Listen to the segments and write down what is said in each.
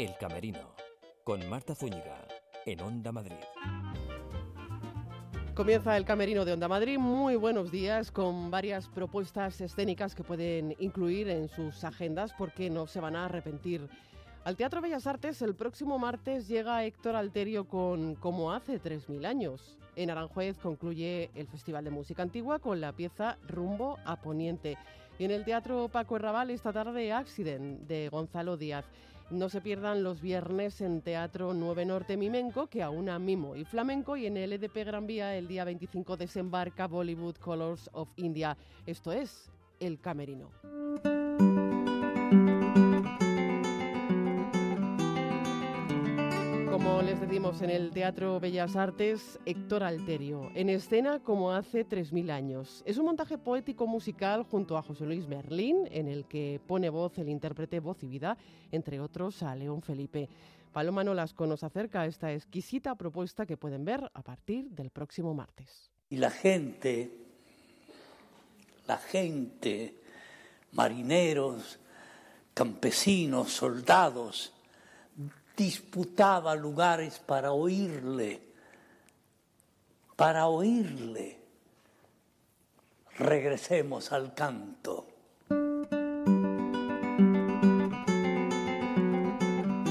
El Camerino, con Marta Zúñiga, en Onda Madrid. Comienza el Camerino de Onda Madrid. Muy buenos días con varias propuestas escénicas que pueden incluir en sus agendas porque no se van a arrepentir. Al Teatro Bellas Artes el próximo martes llega Héctor Alterio con Como hace 3.000 años. En Aranjuez concluye el Festival de Música Antigua con la pieza Rumbo a Poniente. Y en el Teatro Paco Herrabal esta tarde Accident de Gonzalo Díaz. No se pierdan los viernes en Teatro 9 Norte Mimenco, que aúna mimo y flamenco, y en el EDP Gran Vía el día 25 desembarca Bollywood Colors of India. Esto es El Camerino. Les decimos en el Teatro Bellas Artes, Héctor Alterio, en escena como hace 3.000 años. Es un montaje poético musical junto a José Luis Merlín, en el que pone voz el intérprete Voz y Vida, entre otros a León Felipe. Paloma Nolasco nos acerca a esta exquisita propuesta que pueden ver a partir del próximo martes. Y la gente, la gente, marineros, campesinos, soldados, disputaba lugares para oírle, para oírle. Regresemos al canto.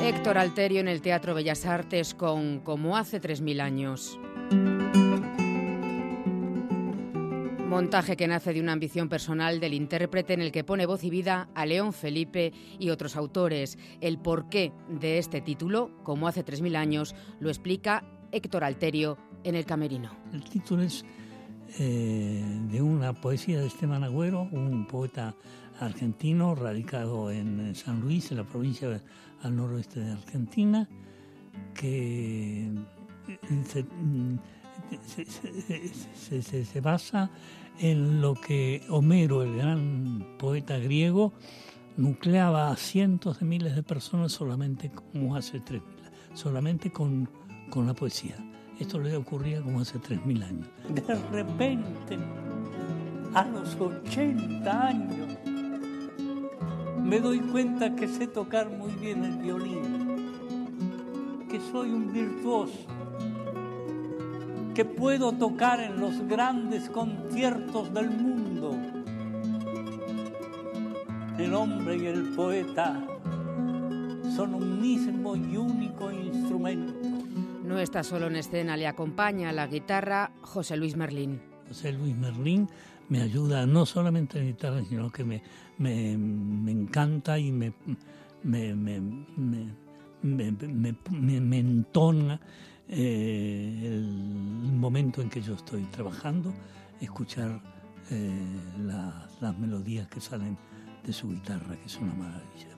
Héctor Alterio en el Teatro Bellas Artes con Como hace 3.000 años. Montaje que nace de una ambición personal del intérprete en el que pone voz y vida a León Felipe y otros autores. El porqué de este título, como hace 3.000 años, lo explica Héctor Alterio en El Camerino. El título es eh, de una poesía de Esteban Agüero, un poeta argentino radicado en San Luis, en la provincia al noroeste de Argentina, que se, se, basa en lo que Homero, el gran poeta griego, nucleaba a cientos de miles de personas solamente como hace tres solamente con, con la poesía. Esto le ocurría como hace tres mil años. De repente, a los 80 años, me doy cuenta que sé tocar muy bien el violín, que soy un virtuoso que puedo tocar en los grandes conciertos del mundo. El hombre y el poeta son un mismo y único instrumento. No está solo en escena, le acompaña la guitarra José Luis Merlín. José Luis Merlín me ayuda no solamente en guitarra, sino que me, me, me encanta y me, me, me entona eh, el momento en que yo estoy trabajando, escuchar eh, las melodías que salen de su guitarra, que es una maravilla.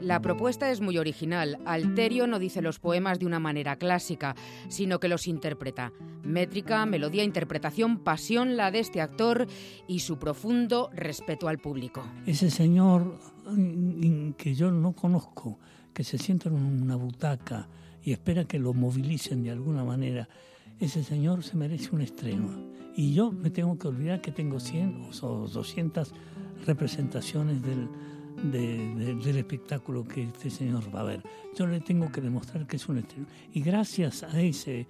La propuesta es muy original. Alterio no dice los poemas de una manera clásica, sino que los interpreta. Métrica, melodía, interpretación, pasión la de este actor y su profundo respeto al público. Ese señor mm, que yo no conozco, que se sienta en una butaca y espera que lo movilicen de alguna manera, ese señor se merece un estreno. Y yo me tengo que olvidar que tengo 100 o 200 representaciones del, del espectáculo que este señor va a ver. Yo le tengo que demostrar que es un estreno. Y gracias a, ese,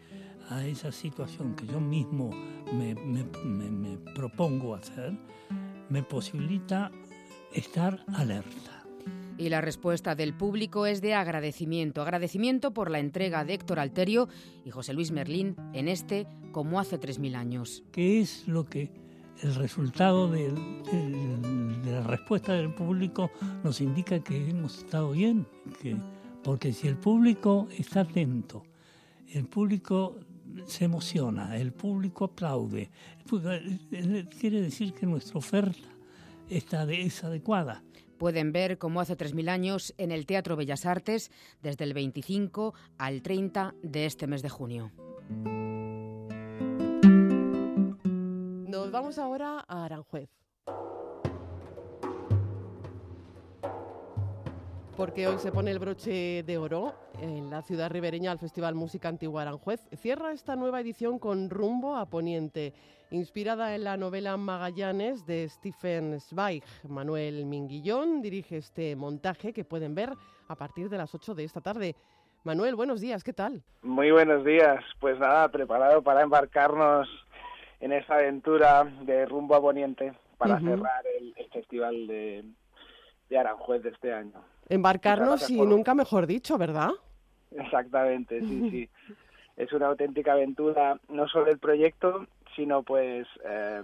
a esa situación que yo mismo me, me, me propongo hacer, me posibilita estar alerta. Y la respuesta del público es de agradecimiento. Agradecimiento por la entrega de Héctor Alterio y José Luis Merlín en este como hace 3.000 años. ¿Qué es lo que el resultado de, la respuesta del público nos indica que hemos estado bien? Que, porque si el público está atento, el público se emociona, el público aplaude, quiere decir que nuestra oferta está, es adecuada. Pueden ver como hace 3.000 años en el Teatro Bellas Artes desde el 25 al 30 de este mes de junio. Nos vamos ahora a Aranjuez. porque hoy se pone el broche de oro en la ciudad ribereña al Festival Música Antigua Aranjuez. Cierra esta nueva edición con Rumbo a Poniente, inspirada en la novela Magallanes de Stephen Zweig. Manuel Minguillón dirige este montaje que pueden ver a partir de las 8 de esta tarde. Manuel, buenos días, ¿qué tal? Muy buenos días. Pues nada, preparado para embarcarnos en esa aventura de rumbo a Poniente para cerrar el, festival de, de Aranjuez de este año. Embarcarnos y nunca mejor dicho, ¿verdad? Exactamente, sí, sí. es una auténtica aventura, no solo el proyecto, sino pues eh,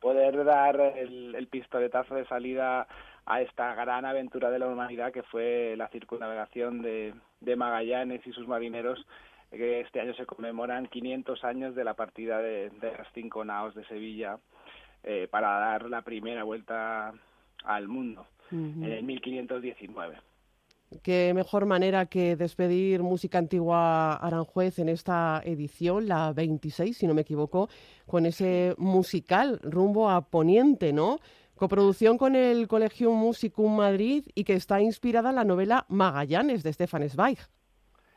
poder dar el, pistoletazo de salida a esta gran aventura de la humanidad que fue la circunnavegación de, Magallanes y sus marineros, que este año se conmemoran 500 años de la partida de, las cinco naos de Sevilla eh, para dar la primera vuelta al mundo en el 1519. Qué mejor manera que despedir Música Antigua Aranjuez en esta edición, la 26, si no me equivoco, con ese musical rumbo a Poniente, ¿no? Coproducción con el Colegium Musicum Madrid y que está inspirada en la novela Magallanes de Stefan Zweig.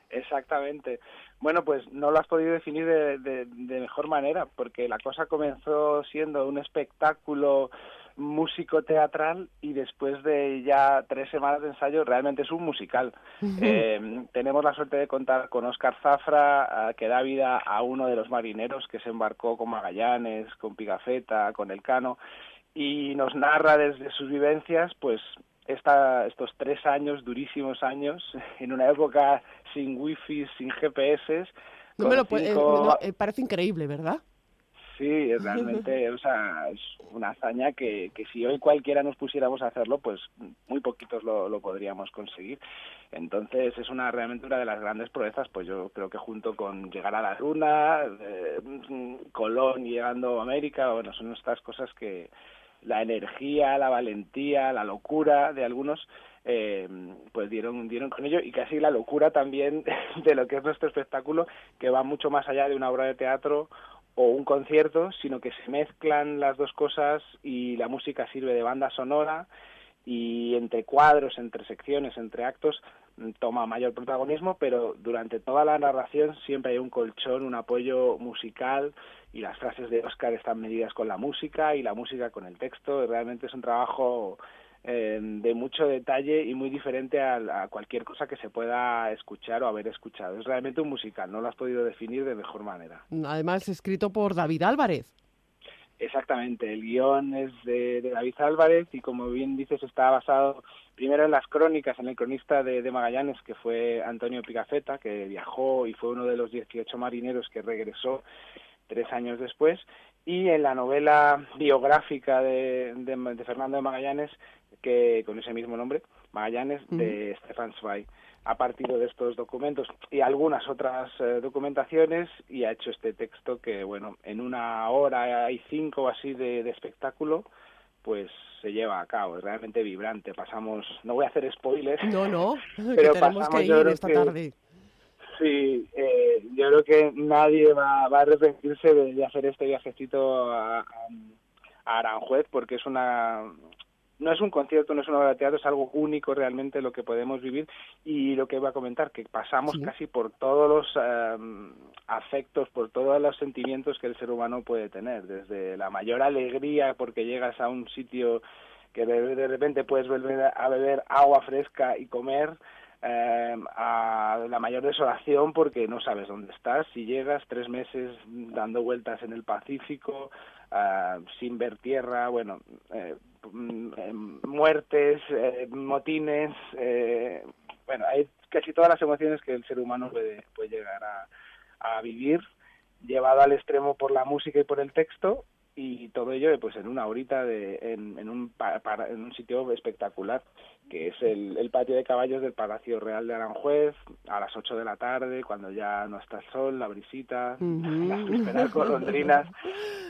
Exactamente. Bueno, pues no lo has podido definir de mejor manera, porque la cosa comenzó siendo un espectáculo músico teatral y después de ya tres semanas de ensayo realmente es un musical. Eh, tenemos la suerte de contar con Oscar Zafra, que da vida a uno de los marineros que se embarcó con Magallanes, con Pigafetta, con Elcano, y nos narra desde sus vivencias, pues, esta, estos tres años, durísimos años, en una época sin wifi, sin GPS. No me lo eh, parece increíble, ¿verdad? Sí, realmente, o sea, es una hazaña que, que si hoy cualquiera nos pusiéramos a hacerlo, pues muy poquitos lo, lo podríamos conseguir. Entonces es una realmente una de las grandes proezas, pues yo creo que junto con llegar a la Luna, eh, Colón llegando a América, bueno, son estas cosas que la energía, la valentía, la locura de algunos, eh, pues dieron, dieron con ello y casi la locura también de lo que es nuestro espectáculo, que va mucho más allá de una obra de teatro o un concierto, sino que se mezclan las dos cosas y la música sirve de banda sonora y entre cuadros, entre secciones, entre actos mm, toma mayor protagonismo, pero durante toda la narración siempre hay un colchón, un apoyo musical y las frases de Oscar están medidas con la música y la música con el texto. Realmente es un trabajo eh, de mucho detalle y muy diferente a, cualquier cosa que se pueda escuchar o haber escuchado. Es realmente un musical, no lo has podido definir de mejor manera. Además, escrito por David Álvarez. Exactamente, el guion es de, David Álvarez y como bien dices está basado primero en las crónicas, en el cronista de, de, Magallanes que fue Antonio Pigafetta, que viajó y fue uno de los 18 marineros que regresó tres años después, y en la novela biográfica de, de Fernando de Magallanes que con ese mismo nombre, Magallanes, de Stefan Zweig. Ha partido de estos documentos y algunas otras eh, documentaciones y ha hecho este texto que, bueno, en una hora y cinco o así de, espectáculo, pues se lleva a cabo. Es realmente vibrante. Pasamos, no voy a hacer spoilers. No, no, pero tenemos que ir esta tarde. Sí, eh, yo creo que nadie va, va a arrepentirse de, hacer este viajecito a, a, Aranjuez porque es una no es un concierto, no es una obra de teatro, es algo único realmente lo que podemos vivir. Y lo que iba a comentar, que pasamos casi por todos los em, afectos, por todos los sentimientos que el ser humano puede tener, desde la mayor alegría porque llegas a un sitio que de, repente puedes volver a beber agua fresca y comer, em, a la mayor desolación porque no sabes dónde estás, si llegas tres meses dando vueltas en el Pacífico, uh, sin ver tierra, bueno, eh, eh, muertes, eh, motines, eh, bueno, hay casi todas las emociones que el ser humano puede, puede llegar a, vivir, llevado al extremo por la música y por el texto, y todo ello pues en una horita de, en, un, en un sitio espectacular que es el, el, patio de caballos del Palacio Real de Aranjuez a las 8 de la tarde cuando ya no está el sol, la brisita, las primeras golondrinas.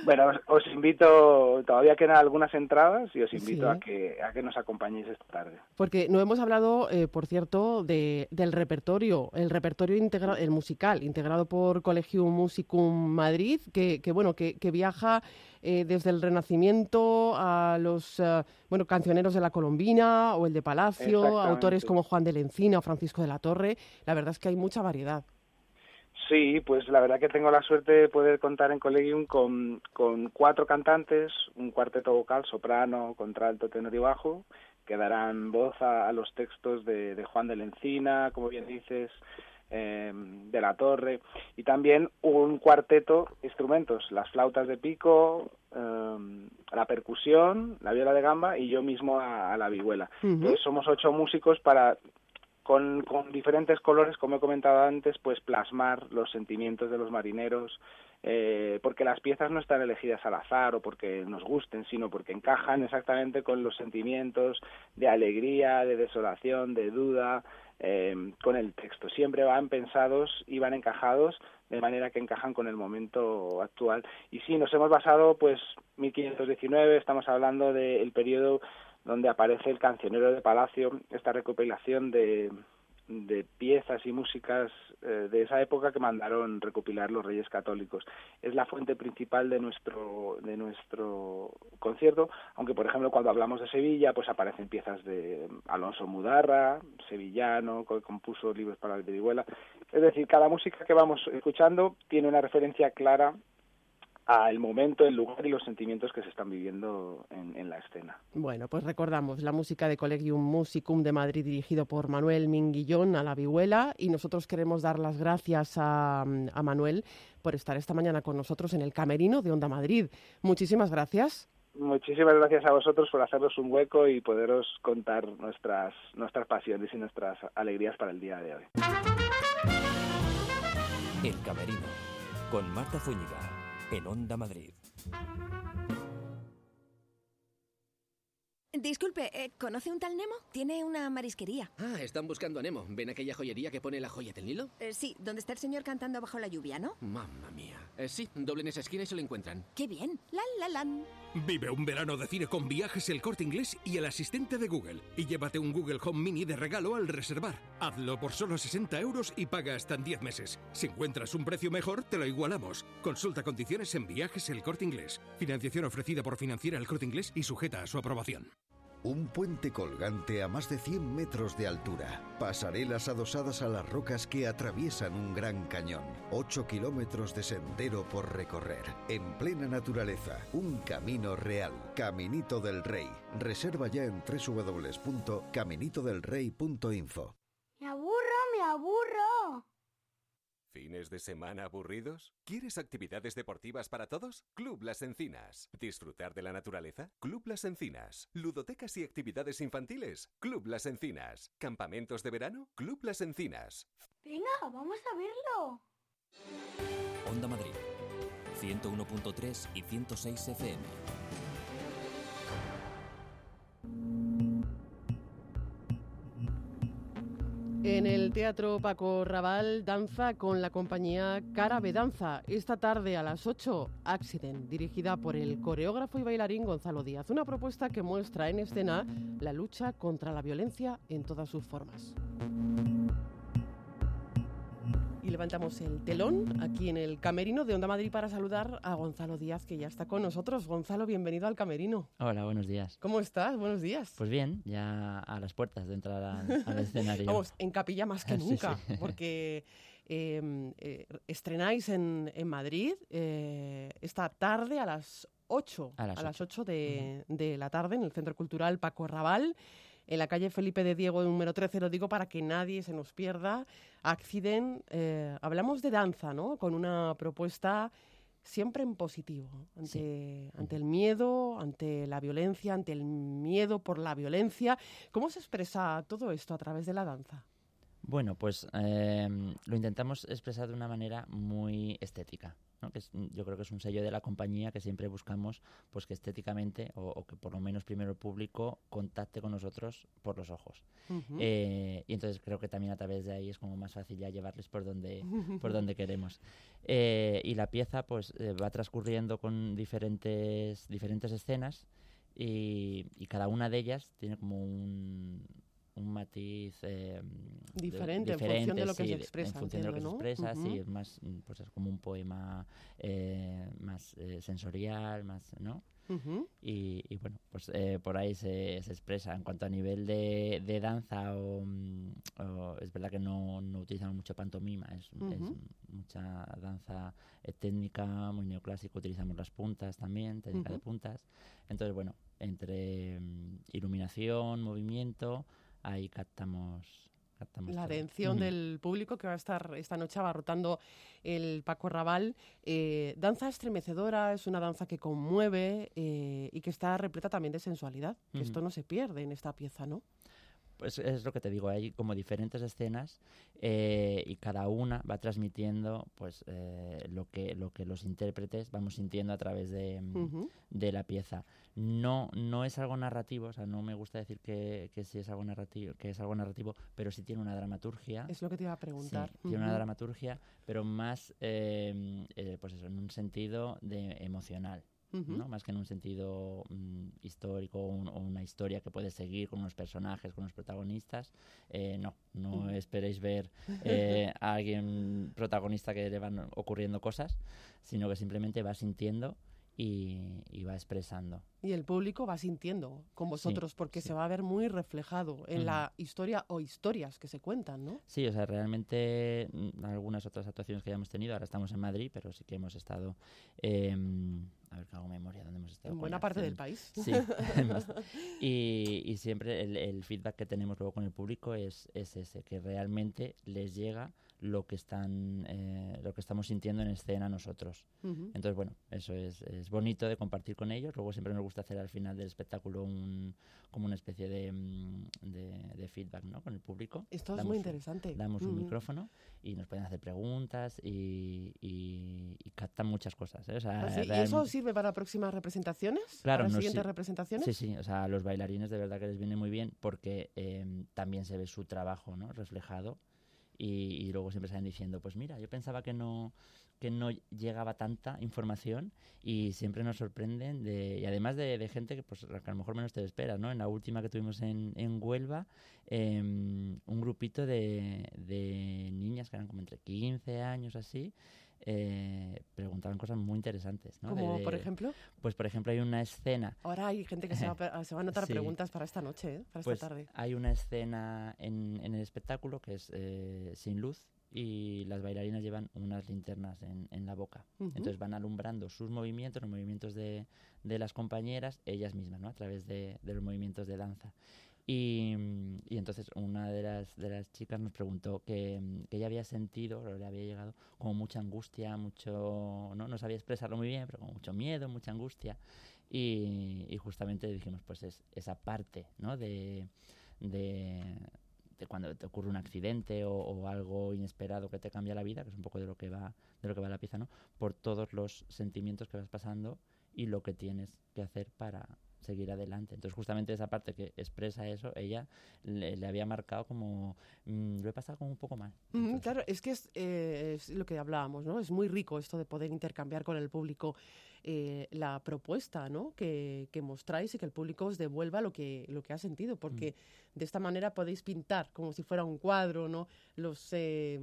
Bueno, os, invito, todavía quedan algunas entradas y os invito a que a que nos acompañéis esta tarde. Porque no hemos hablado, eh, por cierto, de, del repertorio, el repertorio integrado, el musical integrado por Colegium Musicum Madrid, que, que bueno, que, que viaja eh, desde el Renacimiento a los eh, bueno cancioneros de la Colombina o el de Palacio, autores como Juan de la Encina o Francisco de la Torre. La verdad es que hay mucha variedad. Sí, pues la verdad que tengo la suerte de poder contar en Collegium con, con cuatro cantantes, un cuarteto vocal, soprano, contralto, tenor y bajo, que darán voz a, los textos de, de, Juan de la Encina, como bien dices, eh, de la Torre, y también un cuarteto instrumentos, las flautas de pico, eh, la percusión, la viola de gamba y yo mismo a, la vihuela. Entonces somos ocho músicos para con, con, diferentes colores, como he comentado antes, pues plasmar los sentimientos de los marineros, eh, porque las piezas no están elegidas al azar o porque nos gusten, sino porque encajan exactamente con los sentimientos de alegría, de desolación, de duda, eh, con el texto. Siempre van pensados y van encajados de manera que encajan con el momento actual. Y sí, nos hemos basado, pues, 1519, estamos hablando del periodo donde aparece el cancionero de Palacio, esta recopilación de, de piezas y músicas eh, de esa época que mandaron recopilar los Reyes Católicos. Es la fuente principal de nuestro de nuestro concierto, aunque por ejemplo cuando hablamos de Sevilla, pues aparecen piezas de Alonso Mudarra, sevillano, que compuso libros para la vihuela. Es decir, cada música que vamos escuchando tiene una referencia clara al momento, el lugar y los sentimientos que se están viviendo en, la escena. Bueno, pues recordamos la música de Collegium Musicum de Madrid dirigido por Manuel Minguillón a la vihuela y nosotros queremos dar las gracias a, a Manuel por estar esta mañana con nosotros en el camerino de Onda Madrid. Muchísimas gracias. Muchísimas gracias a vosotros por hacernos un hueco y poderos contar nuestras, nuestras pasiones y nuestras alegrías para el día de hoy. El Camerino, con Marta Zúñiga en Onda Madrid. Disculpe, eh, ¿conoce un tal Nemo? Tiene una marisquería. Ah, están buscando a Nemo. ¿Ven aquella joyería que pone la joya del Nilo? Eh, sí, donde está el señor cantando bajo la lluvia, ¿no? Mamma mía. Eh, sí, doblen esa esquina y se lo encuentran. ¡Qué bien! ¡La, la, lan! Vive un verano de cine con viajes El Corte Inglés y el asistente de Google. Y llévate un Google Home Mini de regalo al reservar. Hazlo por solo 60 euros y paga hasta en 10 meses. Si encuentras un precio mejor, te lo igualamos. Consulta condiciones en viajes El Corte Inglés. Financiación ofrecida por Financiera El Corte Inglés y sujeta a su aprobación. Un puente colgante a más de 100 metros de altura. Pasarelas adosadas a las rocas que atraviesan un gran cañón. 8 kilómetros de sendero por recorrer. En plena naturaleza. Un camino real. Caminito del Rey. Reserva ya en www.caminitodelrey.info. Me aburro, me aburro. ¿Fines de semana aburridos? ¿Quieres actividades deportivas para todos? Club Las Encinas. ¿Disfrutar de la naturaleza? Club Las Encinas. ¿Ludotecas y actividades infantiles? Club Las Encinas. ¿Campamentos de verano? Club Las Encinas. Venga, vamos a verlo. Onda Madrid. 101.3 y 106 FM. En el Teatro Paco Raval, danza con la compañía Carabe Danza. Esta tarde a las 8, Accident, dirigida por el coreógrafo y bailarín Gonzalo Díaz. Una propuesta que muestra en escena la lucha contra la violencia en todas sus formas y levantamos el telón aquí en el camerino de Onda Madrid para saludar a Gonzalo Díaz, que ya está con nosotros. Gonzalo, bienvenido al camerino. Hola, buenos días. ¿Cómo estás? Buenos días. Pues bien, ya a las puertas de entrar al escenario. Vamos, en capilla más que nunca, porque em, eh, estrenáis en, Madrid eh, esta tarde a las 8, a las, 8. de, de, la tarde en el Centro Cultural Paco Raval en la calle Felipe de Diego, número 13, lo digo para que nadie se nos pierda. Accident, eh, hablamos de danza, ¿no? Con una propuesta siempre en positivo, ante, ante el miedo, ante la violencia, ante el miedo por la violencia. ¿Cómo se expresa todo esto a través de la danza? Bueno, pues eh, lo intentamos expresar de una manera muy estética que yo creo que es un sello de la compañía que siempre buscamos pues que estéticamente o, que por lo menos primero el público contacte con nosotros por los ojos. Eh, y entonces creo que también a través de ahí es como más fácil ya llevarles por donde por donde queremos. Eh, y la pieza pues eh, va transcurriendo con diferentes diferentes escenas y, y, cada una de ellas tiene como un un matiz eh, diferente, en función de lo que se expresa. En función de lo que se expresa, sí, es más, mm, pues es como un poema eh, más eh, sensorial, más, ¿no? y, bueno, pues eh, por ahí se, se, expresa. En cuanto a nivel de, de danza, mm, o, es verdad que no, no, utilizamos mucho pantomima, es, mucha danza técnica, muy neoclásico, utilizamos las puntas también, técnica de puntas. Entonces, bueno, entre mm, iluminación, movimiento, ahí captamos la atención del público que va a estar esta noche abarrotando el Paco Raval. Eh, danza estremecedora, es una danza que conmueve eh, y que está repleta también de sensualidad. Esto no se pierde en esta pieza, ¿no? Pues es lo que te digo, hay como diferentes escenas eh, y cada una va transmitiendo pues eh, lo que lo que los intérpretes vamos sintiendo a través de, mm, de, la pieza. No no es algo narrativo, o sea, no me gusta decir que, que sí es algo narrativo, que es algo narrativo, pero sí tiene una dramaturgia. Es lo que te iba a preguntar. Tiene una dramaturgia, pero más eh, pues eso, en un sentido de emocional. ¿No? más que en un sentido mm, histórico o, una historia que puede seguir con unos personajes, con unos protagonistas. Eh, no, no esperéis ver eh, a alguien protagonista que le van ocurriendo cosas, sino que simplemente va sintiendo y, va expresando. Y el público va sintiendo con vosotros porque se va a ver muy reflejado en la historia o historias que se cuentan, ¿no? Sí, o sea, realmente mm, algunas otras actuaciones que ya hemos tenido, ahora estamos en Madrid, pero sí que hemos estado, em, a ver que hago memoria, ¿dónde hemos estado? En buena parte del país. Sí, y, y, siempre el, el, feedback que tenemos luego con el público es, es ese, que realmente les llega lo que están eh, lo que estamos sintiendo en escena nosotros. Entonces bueno eso es, es, bonito de compartir con ellos. Luego siempre nos gusta hacer al final del espectáculo un, como una especie de, mm, de, feedback ¿no? con el público. Esto es muy interesante. damos un micrófono y nos pueden hacer preguntas y, y, captan muchas cosas ¿eh? ¿Ah, ¿Y eso sirve para próximas representaciones claro para siguientes representaciones sí sí o sea a los bailarines de verdad que les viene muy bien porque eh, también se ve su trabajo ¿no? reflejado y, luego siempre salen diciendo, pues mira, yo pensaba que no, que no llegaba tanta información y siempre nos sorprenden de, y además de, gente que, pues, a lo mejor menos te esperas, ¿no? En la última que tuvimos en, en Huelva, em, un grupito de, de niñas que eran como entre 15 años así, eh, preguntaban cosas muy interesantes. ¿no? Como, por ejemplo? Pues, por ejemplo, hay una escena... Ahora hay gente que se va, a, se va a anotar preguntas para esta noche, ¿eh? para esta pues tarde. Hay una escena en, en el espectáculo que es eh, sin luz y las bailarinas llevan unas linternas en, en la boca. Entonces van alumbrando sus movimientos, los movimientos de, de las compañeras, ellas mismas, ¿no? a través de, de los movimientos de danza. Y, y, entonces una de las, de las chicas nos preguntó que, que, ella había sentido, o le había llegado como mucha angustia, mucho, no, no sabía expresarlo muy bien, pero como mucho miedo, mucha angustia. Y, y justamente dijimos, pues es esa parte, ¿no? De, de, de cuando te ocurre un accidente o, o, algo inesperado que te cambia la vida, que es un poco de lo que va, de lo que va la pieza, ¿no? Por todos los sentimientos que vas pasando y lo que tienes que hacer para, seguir adelante. Entonces, justamente esa parte que expresa eso, ella le, había marcado como, mm, lo he pasado como un poco mal. claro, es que eh, es, lo que hablábamos, ¿no? Es muy rico esto de poder intercambiar con el público eh, la propuesta, ¿no? Que, que, mostráis y que el público os devuelva lo que, lo que ha sentido, porque mm. de esta manera podéis pintar como si fuera un cuadro, ¿no? Los... Eh,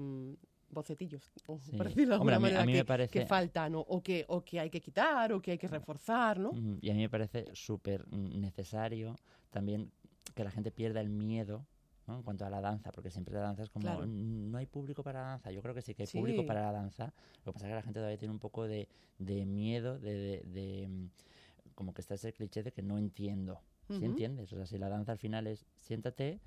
bocetillos, o por decirlo de alguna manera, que, parece... que, faltan, o, o, que, o que hay que quitar, o que hay que reforzar, ¿no? Y a mí me parece súper necesario también que la gente pierda el miedo ¿no? en cuanto a la danza, porque siempre la danza es como, no hay público para la danza. Yo creo que sí que hay público para la danza. Lo que pasa es que la gente todavía tiene un poco de, de miedo, de, de, de, mm, como que está ese cliché de que no entiendo. ¿Sí entiendes? O sea, si la danza al final es siéntate,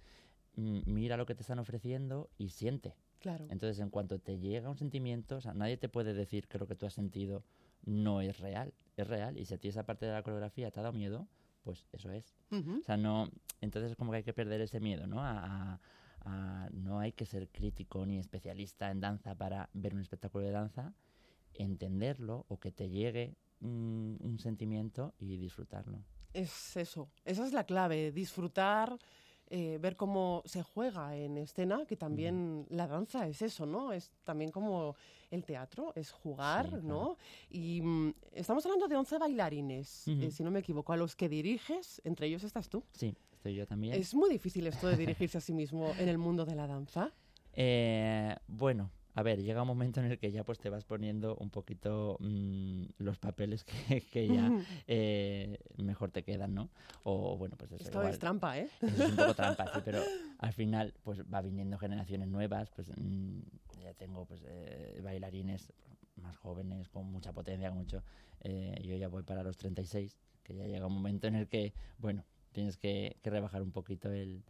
mira lo que te están ofreciendo y siente. Claro. Entonces, en cuanto te llega un sentimiento, o sea, nadie te puede decir que lo que tú has sentido no es real, es real. Y si a ti esa parte de la coreografía te ha dado miedo, pues eso es. O sea, no. Entonces, es como que hay que perder ese miedo, ¿no? A, a, no hay que ser crítico ni especialista en danza para ver un espectáculo de danza, entenderlo o que te llegue un, un sentimiento y disfrutarlo. Es eso, esa es la clave, disfrutar eh, ver cómo se juega en escena, que también la danza es eso, ¿no? Es también como el teatro, es jugar, ¿no? Y mm, estamos hablando de 11 bailarines, eh, si no me equivoco, a los que diriges, entre ellos estás tú. Sí, estoy yo también. ¿Es muy difícil esto de dirigirse a sí mismo en el mundo de la danza? Eh, bueno, a ver, llega un momento en el que ya pues te vas poniendo un poquito mm, los papeles que, que ya eh, mejor te quedan, ¿no? O bueno, pues eso, Esto es trampa, ¿eh? Eso es un poco trampa, sí, pero al final pues va viniendo generaciones nuevas, pues mm, ya tengo pues eh, bailarines más jóvenes, con mucha potencia, con mucho... Eh, yo ya voy para los 36, que ya llega un momento en el que, bueno, tienes que, que rebajar un poquito el,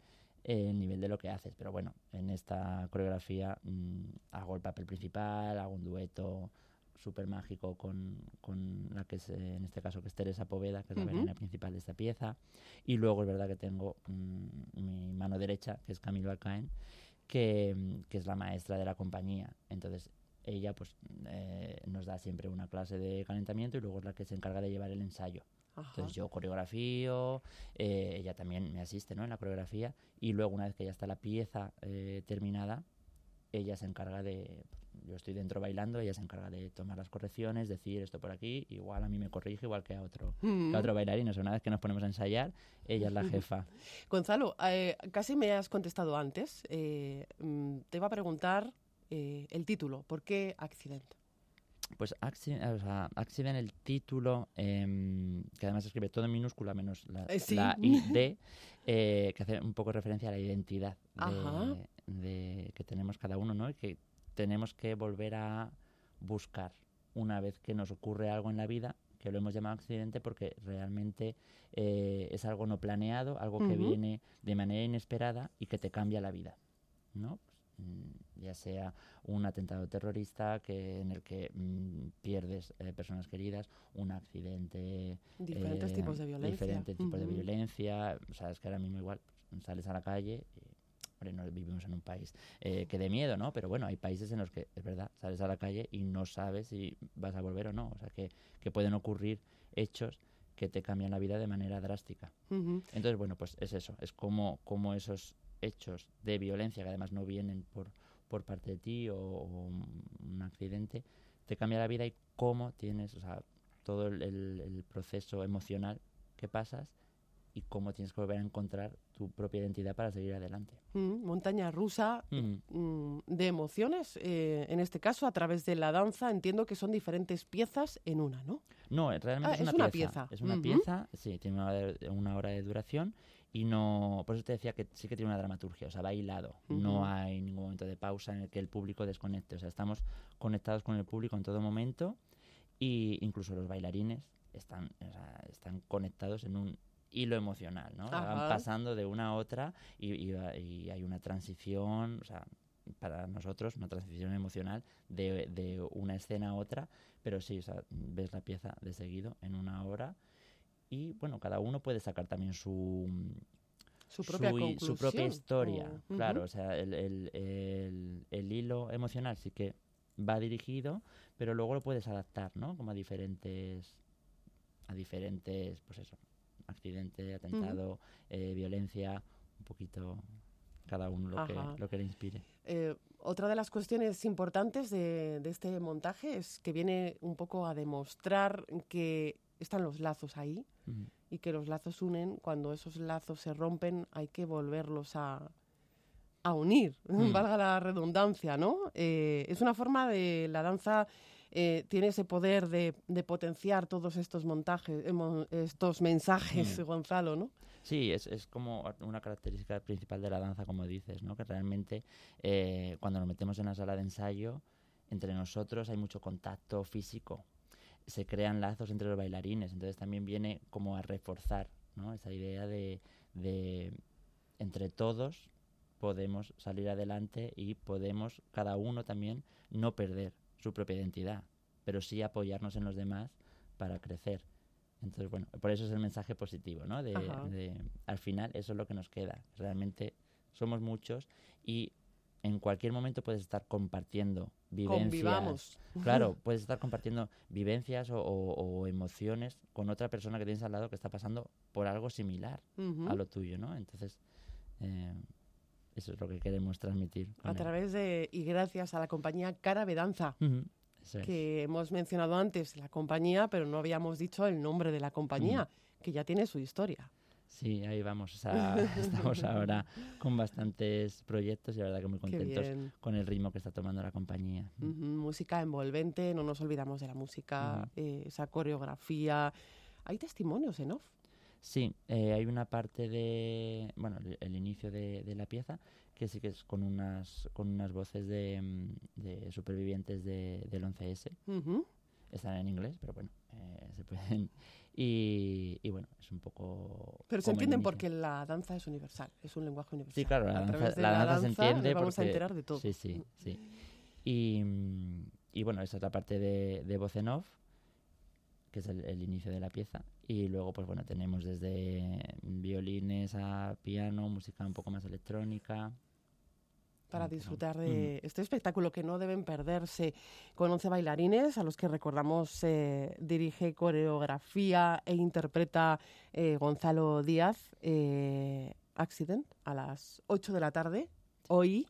el nivel de lo que haces. Pero bueno, en esta coreografía mmm, hago el papel principal, hago un dueto súper mágico con, con, la que es, eh, en este caso, que es Teresa Poveda, que es la uh -huh. bailarina principal de esta pieza. Y luego es verdad que tengo mmm, mi mano derecha, que es Camilo Alcaen, que, que, es la maestra de la compañía. Entonces, ella pues eh, nos da siempre una clase de calentamiento y luego es la que se encarga de llevar el ensayo. Ajá. Entonces yo coreografío, eh, ella también me asiste ¿no? en la coreografía y luego una vez que ya está la pieza eh, terminada, ella se encarga de, yo estoy dentro bailando, ella se encarga de tomar las correcciones, decir esto por aquí, igual a mí me corrige igual que a otro, mm. que a otro bailarín. O sea, una vez que nos ponemos a ensayar, ella es la jefa. Gonzalo, eh, casi me has contestado antes. Mm, te iba a preguntar el título, ¿por qué accidente? Pues Accident, o sea, el título, eh, que además escribe todo en minúscula menos la, eh, ¿sí? la ID, eh, que hace un poco referencia a la identidad de, de, que tenemos cada uno, ¿no? Y que tenemos que volver a buscar una vez que nos ocurre algo en la vida, que lo hemos llamado accidente porque realmente eh, es algo no planeado, algo que uh -huh. viene de manera inesperada y que te cambia la vida, ¿no? Mm, ya sea un atentado terrorista que en el que mmm, pierdes eh, personas queridas, un accidente, diferentes eh, tipos de violencia, diferentes tipos uh -huh. de violencia, sabes que ahora mismo igual pues, sales a la calle y hombre, no vivimos en un país eh, que dé miedo, ¿no? Pero bueno, hay países en los que es verdad, sales a la calle y no sabes si vas a volver o no, o sea que, que pueden ocurrir hechos que te cambian la vida de manera drástica. Uh -huh. Entonces, bueno, pues es eso, es como, como esos hechos de violencia que además no vienen por, por parte de ti o, o, un accidente, te cambia la vida y cómo tienes, o sea, todo el, proceso emocional que pasas y cómo tienes que volver a encontrar tu propia identidad para seguir adelante. Mm, montaña rusa mm. de emociones, eh, en este caso a través de la danza, entiendo que son diferentes piezas en una, ¿no? No, realmente ah, es, una, es una pieza. pieza. Es una pieza, sí, tiene una, una hora de duración y no por eso te decía que sí que tiene una dramaturgia o sea va hilado uh -huh. no hay ningún momento de pausa en el que el público desconecte o sea estamos conectados con el público en todo momento y incluso los bailarines están o sea, están conectados en un hilo emocional no Ajá. van pasando de una a otra y, y, y, hay una transición o sea para nosotros una transición emocional de, de una escena a otra pero sí o sea, ves la pieza de seguido en una hora y bueno, cada uno puede sacar también su su propia, su, su propia historia, claro, uh -huh. o sea, el, el, el, el, hilo emocional sí que va dirigido, pero luego lo puedes adaptar, ¿no? Como a diferentes, a diferentes, pues eso, accidente, atentado, uh -huh. eh, violencia, un poquito cada uno lo, que, lo que le inspire. Eh, otra de las cuestiones importantes de, de este montaje es que viene un poco a demostrar que están los lazos ahí uh -huh. y que los lazos unen. Cuando esos lazos se rompen hay que volverlos a, a unir, mm. valga la redundancia, ¿no? Eh, es una forma de la danza. Eh, tiene ese poder de, de, potenciar todos estos montajes, estos mensajes, mm. Gonzalo, ¿no? Sí, es, es, como una característica principal de la danza, como dices, ¿no? Que realmente eh, cuando nos metemos en la sala de ensayo, entre nosotros hay mucho contacto físico, se crean lazos entre los bailarines, entonces también viene como a reforzar ¿no? esa idea de, de, entre todos podemos salir adelante y podemos cada uno también no perder su propia identidad, pero sí apoyarnos en los demás para crecer. Entonces, bueno, por eso es el mensaje positivo, ¿no? De, de, al final eso es lo que nos queda. Realmente somos muchos y en cualquier momento puedes estar compartiendo vivencias. Convivamos. Claro, puedes estar compartiendo vivencias o, o, o, emociones con otra persona que tienes al lado que está pasando por algo similar uh -huh. a lo tuyo, ¿no? Entonces, eh, eso es lo que queremos transmitir. A él. través de, y gracias a la compañía Carabe Danza. Uh -huh. Es. que hemos mencionado antes la compañía, pero no habíamos dicho el nombre de la compañía, uh -huh. que ya tiene su historia. Sí, ahí vamos. O sea, estamos ahora con bastantes proyectos y la verdad que muy contentos con el ritmo que está tomando la compañía. Música envolvente, no nos olvidamos de la música, eh, esa coreografía. Hay testimonios en off. Sí, eh, hay una parte de, bueno, el, inicio de, la pieza que sí que es con unas, con unas voces de, mm, supervivientes de, del 11S. Están en inglés, pero bueno, eh, se pueden y, bueno, es un poco... Pero se entienden porque la danza es universal, es un lenguaje universal. Sí, claro, la, danza, se entiende. Vamos a enterar de todo. Sí, sí, sí. Y, y bueno, esa es la parte de, de voz en off, que es el, el, inicio de la pieza. Y luego, pues bueno, tenemos desde violines a piano, música un poco más electrónica, para disfrutar de este espectáculo que no deben perderse con 11 bailarines a los que recordamos eh, dirige coreografía e interpreta eh, Gonzalo Díaz eh, Accident a las 8 de la tarde hoy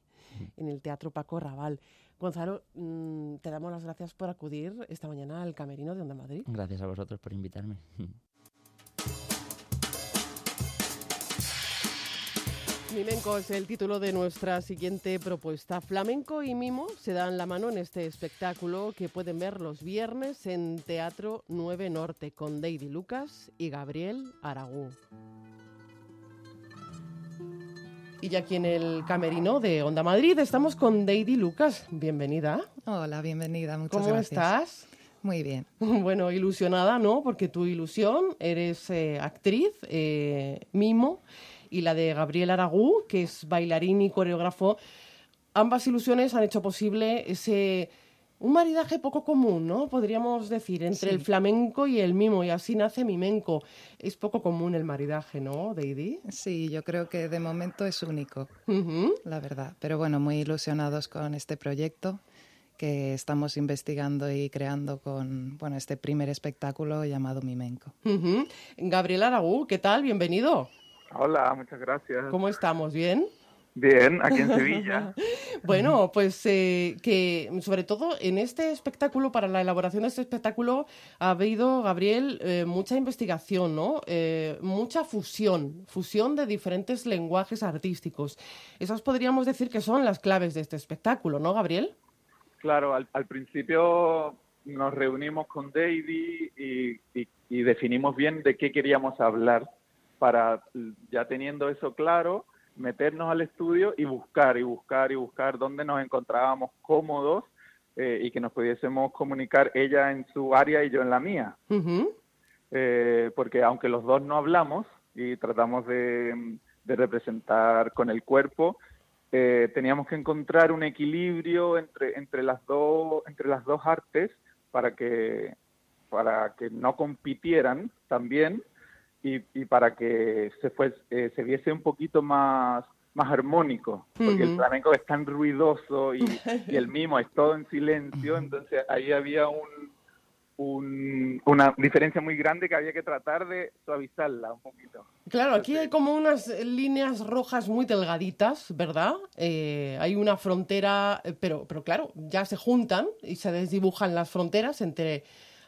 en el Teatro Paco Raval. Gonzalo, mm, te damos las gracias por acudir esta mañana al Camerino de Onda Madrid. Gracias a vosotros por invitarme. Mimenco es el título de nuestra siguiente propuesta. Flamenco y mimo se dan la mano en este espectáculo que pueden ver los viernes en Teatro 9 Norte con Deidi Lucas y Gabriel Aragú. Y ya aquí en el camerino de Onda Madrid estamos con Deidi Lucas. Bienvenida. Hola, bienvenida. Muchas ¿Cómo gracias. estás? Muy bien. Bueno, ilusionada, ¿no? Porque tu ilusión, eres eh, actriz, eh, mimo y la de Gabriel Aragú, que es bailarín y coreógrafo. Ambas ilusiones han hecho posible ese un maridaje poco común, ¿no? Podríamos decir, entre el flamenco y el mimo, y así nace Mimenco. Es poco común el maridaje, ¿no, Deidi? Sí, yo creo que de momento es único, la verdad. Pero bueno, muy ilusionados con este proyecto que estamos investigando y creando con bueno, este primer espectáculo llamado Mimenco. Gabriel Aragú, ¿qué tal? Bienvenido. Hola, muchas gracias. ¿Cómo estamos? ¿Bien? Bien, aquí en Sevilla. bueno, pues eh, que sobre todo en este espectáculo, para la elaboración de este espectáculo, ha habido, Gabriel, eh, mucha investigación, ¿no? Eh, mucha fusión, fusión de diferentes lenguajes artísticos. Esas podríamos decir que son las claves de este espectáculo, ¿no, Gabriel? Claro, al, principio nos reunimos con David y definimos bien de qué queríamos hablar para, ya teniendo eso claro, meternos al estudio y buscar y buscar y buscar dónde nos encontrábamos cómodos eh, y que nos pudiésemos comunicar ella en su área y yo en la mía. Eh, porque aunque los dos no hablamos y tratamos de, representar con el cuerpo, eh, teníamos que encontrar un equilibrio entre, entre, las dos, entre las dos artes para que, para que no compitieran también y, para que se, fue, eh, se viese un poquito más, más armónico, porque el flamenco es tan ruidoso y, el mimo es todo en silencio, entonces ahí había un, una diferencia muy grande que había que tratar de suavizarla un poquito. Claro, aquí hay como unas líneas rojas muy delgaditas, ¿verdad? Eh, hay una frontera, eh, pero, pero claro, ya se juntan y se desdibujan las fronteras entre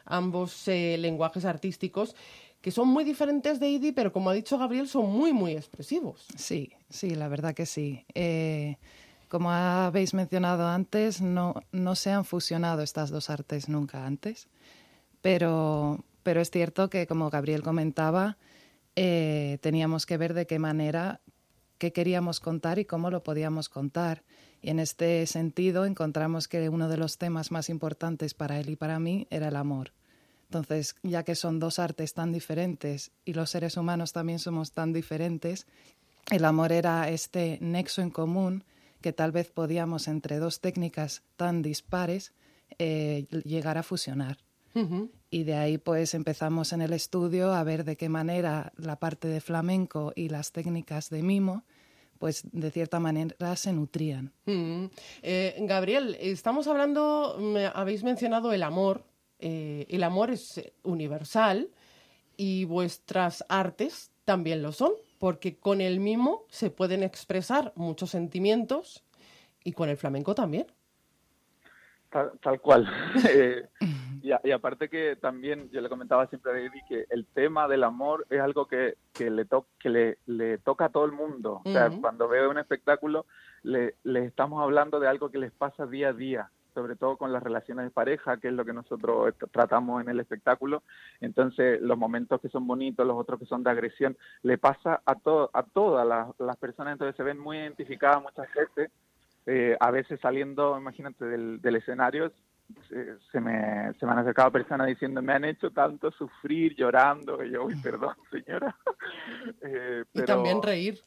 ambos lenguajes artísticos que son muy diferentes de Idi, pero como ha dicho Gabriel, son muy, muy expresivos. Sí, sí, la verdad que sí. Eh, como habéis mencionado antes, no, no se han fusionado estas dos artes nunca antes, pero, pero es cierto que, como Gabriel comentaba, eh, teníamos que ver de qué manera, qué queríamos contar y cómo lo podíamos contar. Y en este sentido encontramos que uno de los temas más importantes para él y para mí era el amor. Entonces, ya que son dos artes tan diferentes y los seres humanos también somos tan diferentes, el amor era este nexo en común que tal vez podíamos entre dos técnicas tan dispares eh, llegar a fusionar. Y de ahí pues empezamos en el estudio a ver de qué manera la parte de flamenco y las técnicas de mimo pues de cierta manera se nutrían. Eh, Gabriel, estamos hablando, habéis mencionado el amor, eh, el amor es universal y vuestras artes también lo son, porque con el mimo se pueden expresar muchos sentimientos y con el flamenco también. Tal, cual. Eh, Y, aparte que también yo le comentaba siempre a David que el tema del amor es algo que, que, le, to que le, le, toca a todo el mundo. O sea, cuando veo un espectáculo, le, le estamos hablando de algo que les pasa día a día sobre todo con las relaciones de pareja, que es lo que nosotros tratamos en el espectáculo. Entonces, los momentos que son bonitos, los otros que son de agresión, le pasa a, todo, a todas las, personas, entonces se ven muy identificadas muchas veces, eh, a veces saliendo, imagínate, del, del escenario, se, me, se me han acercado personas diciendo, me han hecho tanto sufrir llorando, y yo, uy, perdón, señora. Eh, y también reír.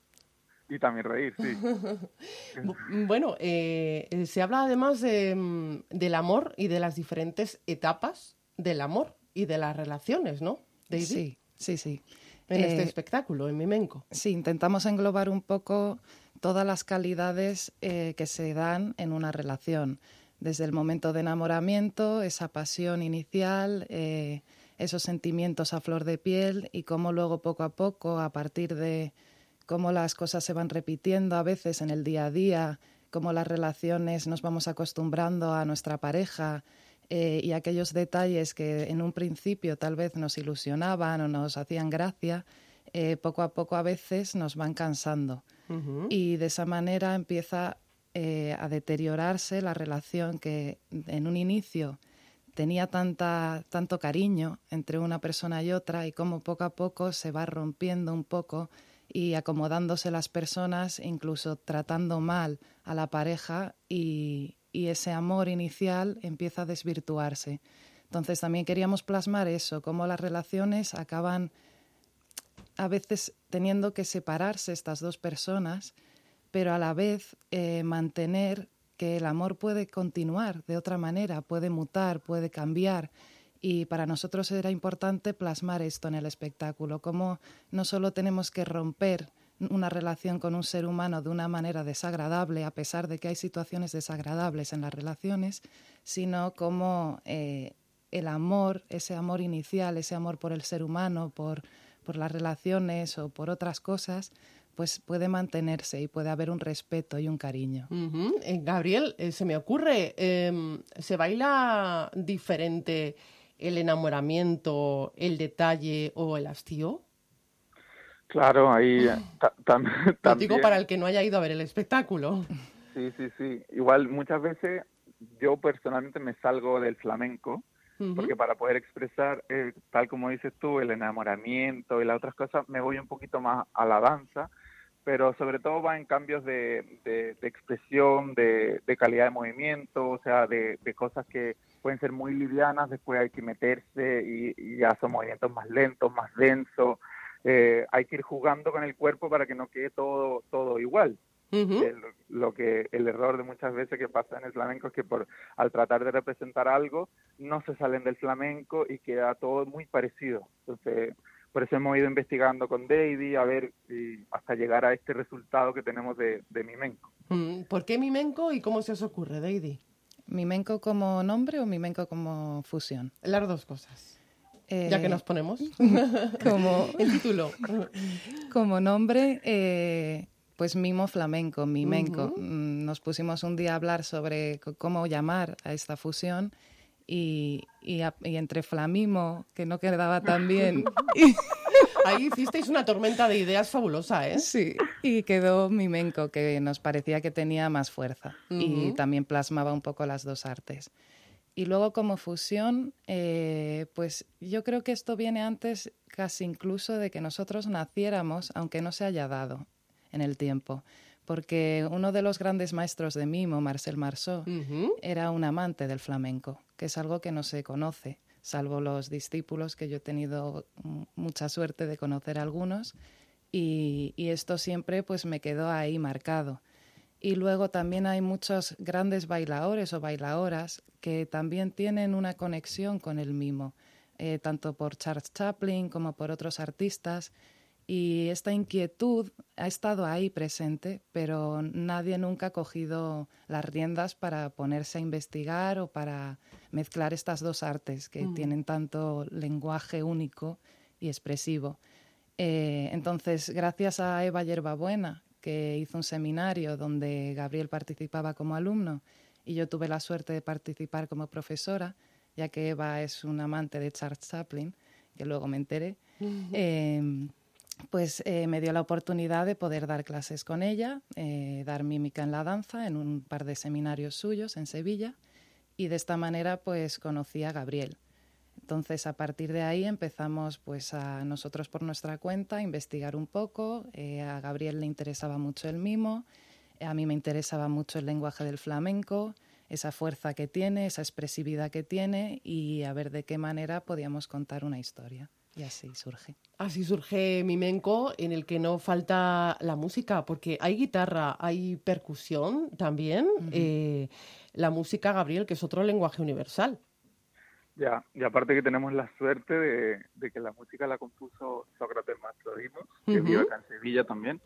Y también reír, sí. bueno, eh, se habla además de, mm, del amor y de las diferentes etapas del amor y de las relaciones, ¿no? Sí, sí, sí. En este espectáculo, en Mimenco. Sí, intentamos englobar un poco todas las calidades que se dan en una relación desde el momento de enamoramiento, esa pasión inicial, eh, esos sentimientos a flor de piel y cómo luego poco a poco, a partir de cómo las cosas se van repitiendo a veces en el día a día, cómo las relaciones nos vamos acostumbrando a nuestra pareja eh, y aquellos detalles que en un principio tal vez nos ilusionaban o nos hacían gracia, eh, poco a poco a veces nos van cansando. Y de esa manera empieza eh, a deteriorarse la relación que en un inicio tenía tanta, tanto cariño entre una persona y otra y cómo poco a poco se va rompiendo un poco y acomodándose las personas, incluso tratando mal a la pareja y, ese amor inicial empieza a desvirtuarse. Entonces también queríamos plasmar eso, cómo las relaciones acaban a veces teniendo que separarse estas dos personas pero a la vez eh, mantener que el amor puede continuar de otra manera, puede mutar, puede cambiar. Y para nosotros era importante plasmar esto en el espectáculo, como no solo tenemos que romper una relación con un ser humano de una manera desagradable, a pesar de que hay situaciones desagradables en las relaciones, sino como eh, el amor, ese amor inicial, ese amor por el ser humano, por, por las relaciones o por otras cosas, pues puede mantenerse y puede haber un respeto y un cariño. Eh, Gabriel, eh, se me ocurre, em, ¿se baila diferente el enamoramiento, el detalle o el hastío? Claro, ahí también. digo para el que no haya ido a ver el espectáculo. Sí, sí, sí. Igual muchas veces yo personalmente me salgo del flamenco porque para poder expresar, eh, tal como dices tú, el enamoramiento y las otras cosas, me voy un poquito más a la danza pero sobre todo va en cambios de, de, expresión, de, de, calidad de movimiento, o sea, de, cosas que pueden ser muy livianas, después hay que meterse y, ya son movimientos más lentos, más densos. Eh, hay que ir jugando con el cuerpo para que no quede todo, todo igual. el, lo que el error de muchas veces que pasa en el flamenco es que por al tratar de representar algo no se salen del flamenco y queda todo muy parecido. Entonces, por eso hemos ido investigando con Davy a ver hasta llegar a este resultado que tenemos de, de Mimenco. Mm, ¿Por qué Mimenco y cómo se os ocurre, Davy? ¿Mimenco como nombre o Mimenco como fusión? Las dos cosas. ya que eh, nos ponemos. como el título. como nombre, eh, pues Mimo Flamenco, Mimenco. Mm, nos pusimos un día a hablar sobre cómo llamar a esta fusión y, y, entre Flamimo, que no quedaba tan bien. Ahí hicisteis una tormenta de ideas fabulosa, ¿eh? Sí, y quedó Mimenco, que nos parecía que tenía más fuerza. Y también plasmaba un poco las dos artes. Y luego como fusión, eh, pues yo creo que esto viene antes casi incluso de que nosotros naciéramos, aunque no se haya dado en el tiempo. Porque uno de los grandes maestros de mimo, Marcel Marceau, era un amante del flamenco, que es algo que no se conoce, salvo los discípulos que yo he tenido mucha suerte de conocer algunos, y, esto siempre pues me quedó ahí marcado. Y luego también hay muchos grandes bailadores o bailadoras que también tienen una conexión con el mimo, eh, tanto por Charles Chaplin como por otros artistas, y esta inquietud ha estado ahí presente, pero nadie nunca ha cogido las riendas para ponerse a investigar o para mezclar estas dos artes que mm. tienen tanto lenguaje único y expresivo. Eh, entonces, gracias a Eva Yerbabuena, que hizo un seminario donde Gabriel participaba como alumno y yo tuve la suerte de participar como profesora, ya que Eva es un amante de Charles Chaplin, que luego me enteré. Pues eh, me dio la oportunidad de poder dar clases con ella, eh, dar mímica en la danza en un par de seminarios suyos en Sevilla y de esta manera pues conocí a Gabriel. Entonces a partir de ahí empezamos pues a nosotros por nuestra cuenta a investigar un poco, eh, a Gabriel le interesaba mucho el mimo, a mí me interesaba mucho el lenguaje del flamenco, esa fuerza que tiene, esa expresividad que tiene y a ver de qué manera podíamos contar una historia. Y así surge. Así surge Mimenco, en el que no falta la música, porque hay guitarra, hay percusión también. Eh, la música, Gabriel, que es otro lenguaje universal. Ya, y aparte que tenemos la suerte de, que la música la compuso Sócrates Mastrodimos, que vive acá en Sevilla también.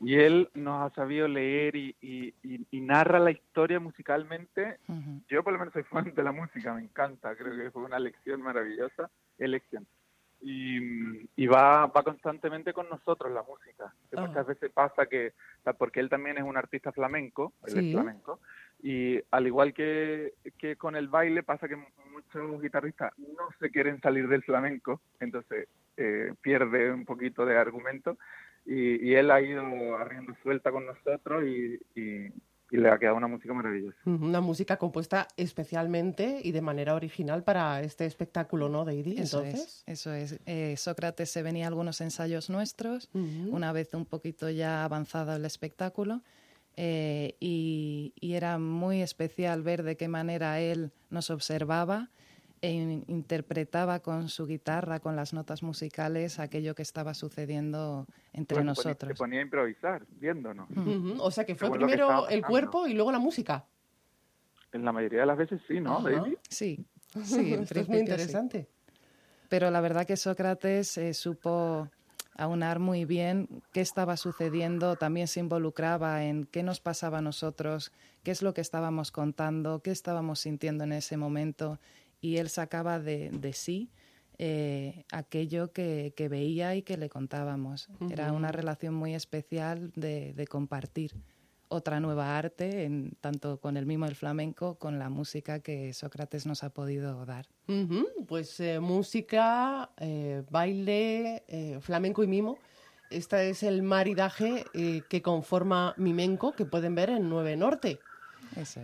Y él nos ha sabido leer y, y, narra la historia musicalmente. Yo por lo menos soy fan de la música, me encanta, creo que fue una lección maravillosa, elección y, va, va constantemente con nosotros la música. Ah. Muchas veces pasa que, porque él también es un artista flamenco, él es flamenco, y al igual que, que con el baile pasa que muchos guitarristas no se quieren salir del flamenco, entonces eh, pierde un poquito de argumento, y, y él ha ido arriendo suelta con nosotros y, y le ha quedado una música maravillosa. Una música compuesta especialmente y de manera original para este espectáculo, ¿no, Deidi? Eso es, eso es. Eh, Sócrates se venía a algunos ensayos nuestros, una vez un poquito ya avanzado el espectáculo, eh, y, y, era muy especial ver de qué manera él nos observaba e interpretaba con su guitarra, con las notas musicales, aquello que estaba sucediendo entre nosotros. Se ponía, a improvisar, viéndonos. O sea que fue primero el cuerpo y luego la música. En la mayoría de las veces sí, ¿no, Baby? Sí, sí. Esto es muy interesante. Pero la verdad que Sócrates eh, supo aunar muy bien qué estaba sucediendo, también se involucraba en qué nos pasaba a nosotros, qué es lo que estábamos contando, qué estábamos sintiendo en ese momento y él sacaba de, de sí eh, aquello que, que, veía y que le contábamos. Era una relación muy especial de, de, compartir otra nueva arte, en, tanto con el mimo del flamenco, con la música que Sócrates nos ha podido dar. Pues eh, música, eh, baile, flamenco y mimo. Este es el maridaje que conforma Mimenco, que pueden ver en Nueve Norte.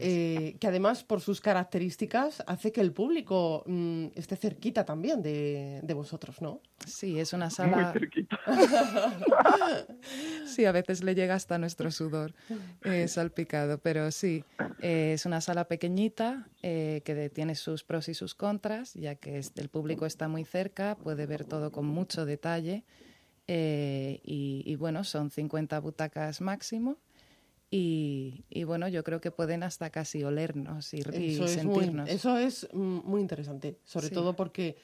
Eh, que además por sus características hace que el público mm, esté cerquita también de, vosotros, ¿no? Sí, es una sala... Muy cerquita. sí, a veces le llega hasta nuestro sudor eh, salpicado, pero sí, eh, es una sala pequeñita que tiene sus pros y sus contras, ya que el público está muy cerca, puede ver todo con mucho detalle. Y, y, bueno, son 50 butacas máximo y, bueno, yo creo que pueden hasta casi olernos y, sentirnos. eso es muy interesante, sobre todo porque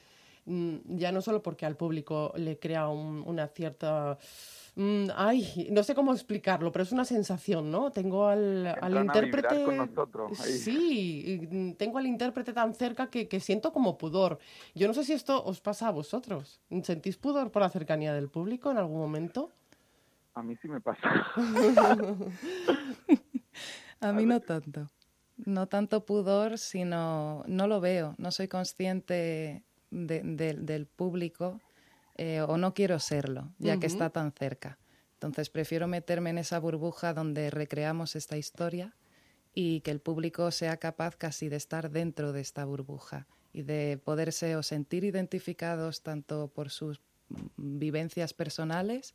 mm, ya no solo porque al público le crea una cierta... Mm, ay, no sé cómo explicarlo, pero es una sensación, ¿no? Tengo al, al intérprete... sí, tengo al intérprete tan cerca que, que siento como pudor. Yo no sé si esto os pasa a vosotros. ¿Sentís pudor por la cercanía del público en algún momento? A mí sí me pasa. a mí no tanto. No tanto pudor, sino no lo veo. No soy consciente del público eh, o no quiero serlo, ya que está tan cerca. Entonces prefiero meterme en esa burbuja donde recreamos esta historia y que el público sea capaz casi de estar dentro de esta burbuja y de poderse o sentir identificados tanto por sus vivencias personales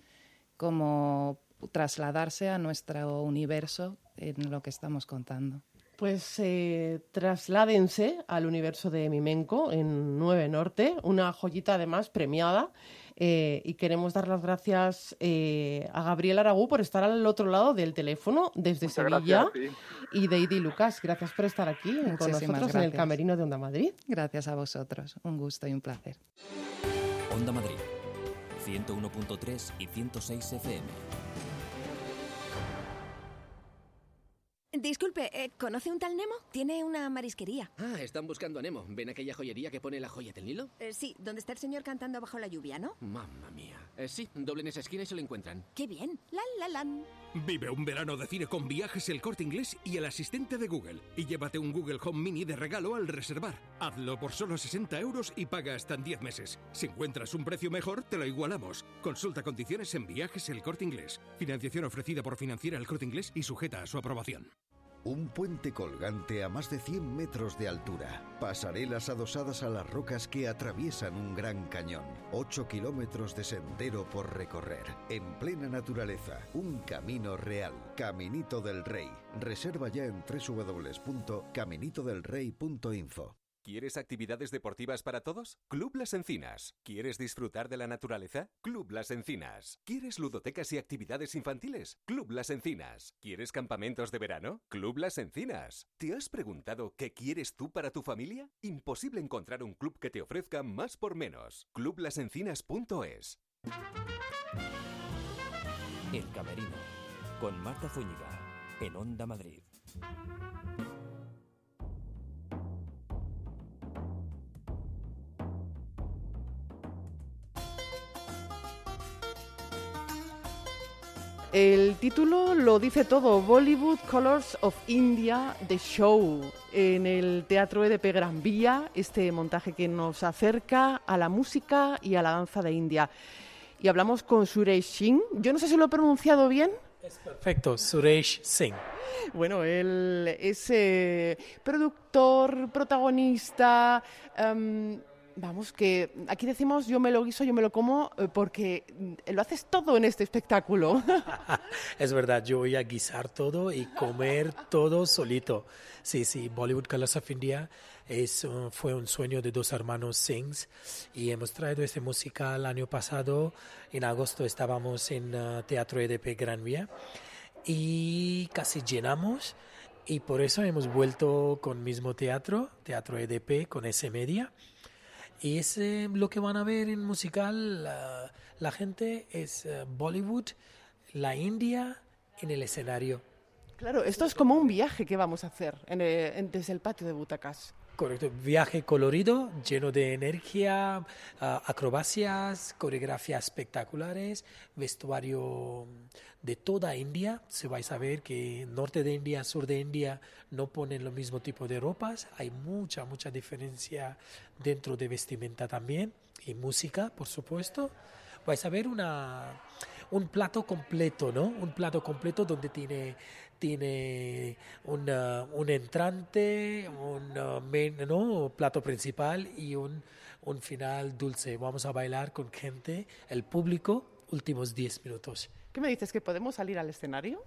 como trasladarse a nuestro universo en lo que estamos contando. Pues eh, trasládense al universo de Mimenco en 9 Norte, una joyita además premiada. Eh, y queremos dar las gracias eh, a Gabriel Aragú por estar al otro lado del teléfono desde Sevilla y Deidi Lucas. Gracias por estar aquí con nosotros en el Camerino de Onda Madrid. Gracias a vosotros. Un gusto y un placer. Onda Madrid 101.3 y 106 FM. Disculpe, eh, ¿conoce un tal Nemo? Tiene una marisquería. Ah, están buscando a Nemo. ¿Ven aquella joyería que pone la joya del Nilo? Eh, sí, donde está el señor cantando bajo la lluvia, ¿no? Mamma mía. Eh, sí, doblen esa esquina y se lo encuentran. ¡Qué bien! ¡La, la, la! Vive un verano de cine con viajes el corte inglés y el asistente de Google. Y llévate un Google Home Mini de regalo al reservar. Hazlo por solo 60 euros y paga hasta en 10 meses. Si encuentras un precio mejor, te lo igualamos. Consulta condiciones en viajes el corte inglés. Financiación ofrecida por Financiera el corte inglés y sujeta a su aprobación. Un puente colgante a más de 100 metros de altura. Pasarelas adosadas a las rocas que atraviesan un gran cañón. 8 kilómetros de sendero por recorrer. En plena naturaleza. Un camino real. Caminito del Rey. Reserva ya en www.caminitodelrey.info. ¿Quieres actividades deportivas para todos? Club Las Encinas. ¿Quieres disfrutar de la naturaleza? Club Las Encinas. ¿Quieres ludotecas y actividades infantiles? Club Las Encinas. ¿Quieres campamentos de verano? Club Las Encinas. ¿Te has preguntado qué quieres tú para tu familia? Imposible encontrar un club que te ofrezca más por menos. Clublasencinas.es. El Camerino, con Marta Zúñiga, en Onda Madrid. El título lo dice todo, Bollywood Colors of India, The Show, en el Teatro EDP Gran Vía, este montaje que nos acerca a la música y a la danza de India. Y hablamos con Suresh Singh, yo no sé si lo he pronunciado bien. Es perfecto, Suresh Singh. Bueno, él es eh, productor, protagonista... Um, Vamos, que aquí decimos yo me lo guiso, yo me lo como, eh, porque mm, lo haces todo en este espectáculo. es verdad, yo voy a guisar todo y comer todo solito. Sí, sí, Bollywood Colors of India es, fue un sueño de dos hermanos Sings y hemos traído este musical año pasado. En agosto estábamos en uh, Teatro EDP Gran Vía y casi llenamos. Y por eso hemos vuelto con mismo teatro, Teatro EDP, con ese media. Y es eh, lo que van a ver en musical la, la gente, es eh, Bollywood, la India en el escenario. Claro, esto es como un viaje que vamos a hacer en en, desde el patio de butacas. Correcto, viaje colorido, lleno de energía, uh, acrobacias, coreografías espectaculares, vestuario de toda India. Se vais a ver que norte de India, sur de India no ponen lo mismo tipo de ropas. Hay mucha, mucha diferencia dentro de vestimenta también y música, por supuesto. Vais a ver una, un plato completo, ¿no? Un plato completo donde tiene tiene un entrante, un ¿no? plato principal y un, un final dulce. Vamos a bailar con gente, el público, últimos 10 minutos. ¿Qué me dices? ¿Que podemos salir al escenario?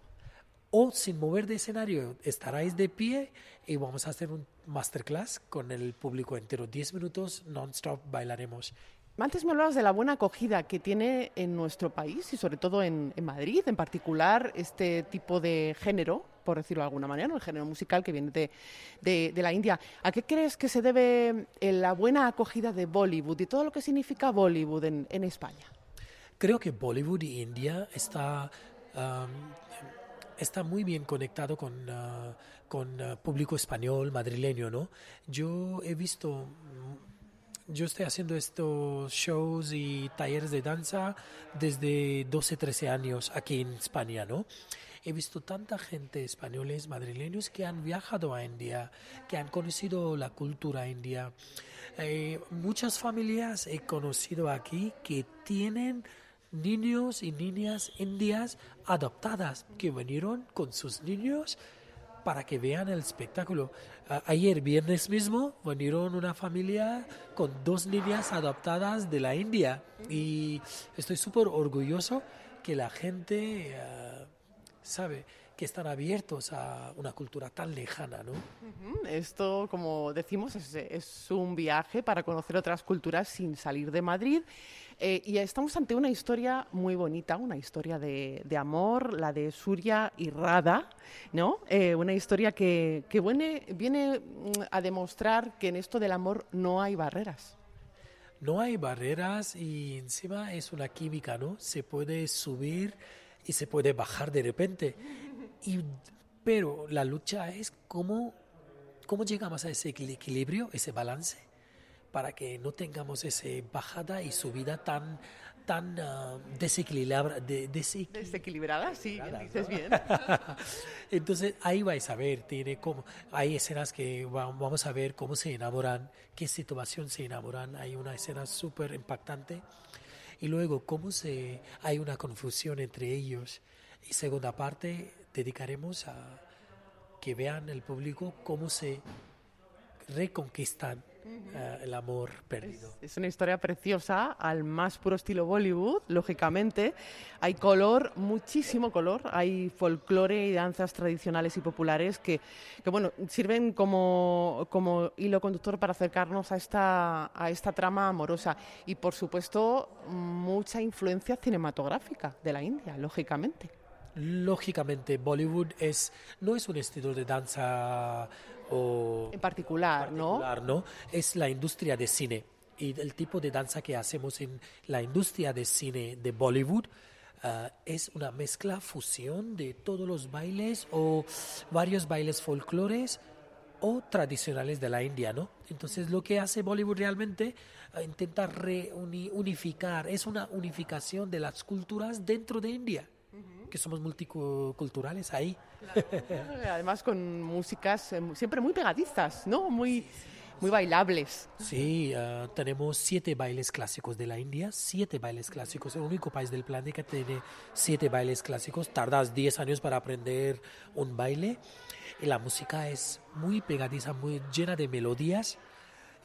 O sin mover de escenario, estaráis de pie y vamos a hacer un masterclass con el público entero. 10 minutos non-stop bailaremos antes me hablabas de la buena acogida que tiene en nuestro país y sobre todo en, Madrid, en particular este tipo de género, por decirlo de alguna manera, el género musical que viene de, la India. ¿A qué crees que se debe eh, la buena acogida de Bollywood y todo lo que significa Bollywood en, España? Creo que Bollywood y India está, está muy bien conectado con, uh, con uh, público español, madrileño, ¿no? Yo he visto yo estoy haciendo estos shows y talleres de danza desde 12, 13 años aquí en España, ¿no? He visto tanta gente, españoles, madrileños, que han viajado a India, que han conocido la cultura india. Eh, muchas familias he conocido aquí que tienen niños y niñas indias adoptadas, que vinieron con sus niños para que vean el espectáculo. ayer, viernes mismo, vinieron una familia con dos niñas adoptadas de la India y estoy súper orgulloso que la gente eh, sabe que están abiertos a una cultura tan lejana, ¿no? Esto, como decimos, es, es un viaje para conocer otras culturas sin salir de Madrid. Eh, y estamos ante una historia muy bonita, una historia de, amor, la de Surya y Radha, ¿no? Eh, una historia que, viene, viene mm, a demostrar que en esto del amor no hay barreras. No hay barreras y encima es una química, ¿no? Se puede subir y se puede bajar de repente. Y, pero la lucha es cómo, cómo llegamos a ese equilibrio, ese balance para que no tengamos esa bajada y subida tan, tan ah, desequilibra- de- desequi- Desequilibrada, sí, dices bien. Entonces ahí vais a ver, tiene como, hay escenas que va- vamos a ver cómo se enamoran, qué situación se enamoran, hay una escena súper impactante y luego cómo se, hay una confusión entre ellos. Y segunda parte dedicaremos a que vean el público cómo se reconquistan eh, el amor perdido. Es una historia preciosa, al más puro estilo Bollywood, lógicamente. Hay color, muchísimo color. Hay folclore y danzas tradicionales y populares que, que bueno, sirven como, como hilo conductor para acercarnos a esta, a esta trama amorosa. Y, por supuesto, mucha influencia cinematográfica de la India, lógicamente. Lógicamente, Bollywood es, no es un estilo de danza o En particular, ¿no? particular, ¿no? Es la industria de cine. Y el tipo de danza que hacemos en la industria de cine de Bollywood ah, es una mezcla, fusión de todos los bailes o varios bailes folclores o tradicionales de la India, ¿no? Entonces lo que hace Bollywood realmente ah, intenta reunificar, es una unificación de las culturas dentro de India, que somos multiculturales ahí. Además, con músicas eh, siempre muy pegadizas, ¿no? Muy, muy bailables. Sí, ah, tenemos siete bailes clásicos de la India, siete bailes clásicos, el único país del planeta que tiene siete bailes clásicos. Tardas 10 años para aprender un baile y la música es muy pegadiza, muy llena de melodías.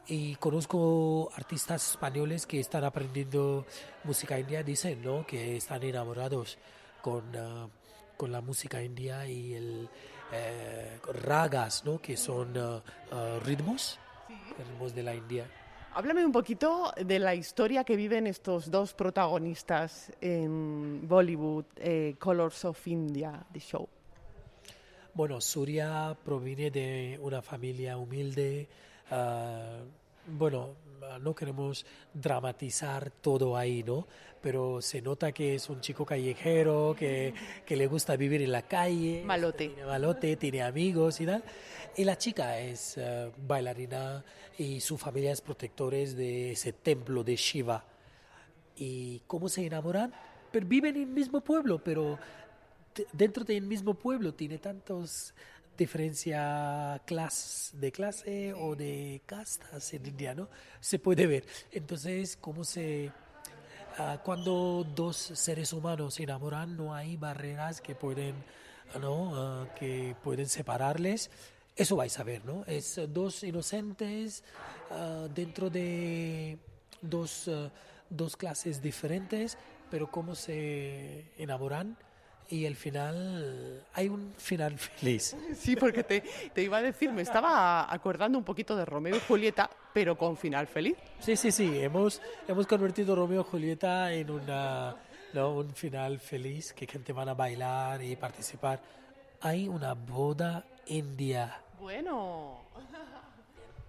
Y conozco artistas españoles que están aprendiendo música india, dicen ¿no? que están enamorados con, ah, con la música india y el eh, ragas, ¿no? que son ah, ah, ritmos, ritmos de la India. Háblame un poquito de la historia que viven estos dos protagonistas en Bollywood, eh, Colors of India, The Show. Bueno, Surya proviene de una familia humilde. bueno, no queremos dramatizar todo ahí, ¿no? Pero se nota que es un chico callejero, que, que le gusta vivir en la calle. Malote. Tiene malote, tiene amigos y tal. Y la chica es ah, bailarina y su familia es protectores de ese templo de Shiva. ¿Y cómo se enamoran? Pero viven en el mismo pueblo, pero dentro del mismo pueblo tiene tantos diferencia clas de clase o de castas en India, ¿no? Se puede ver. Entonces, cómo se ah, cuando dos seres humanos se enamoran, no hay barreras que pueden, ¿no? Ah, que pueden separarles. Eso vais a ver, ¿no? Es dos inocentes ah, dentro de dos, ah, dos clases diferentes, pero cómo se enamoran y al final hay un final feliz. Sí, porque te, te iba a decir, me estaba acordando un poquito de Romeo y Julieta, pero con final feliz. Sí, sí, sí, hemos, hemos convertido Romeo y Julieta en una, ¿no? un final feliz, que gente van a bailar y participar. Hay una boda india. Bueno.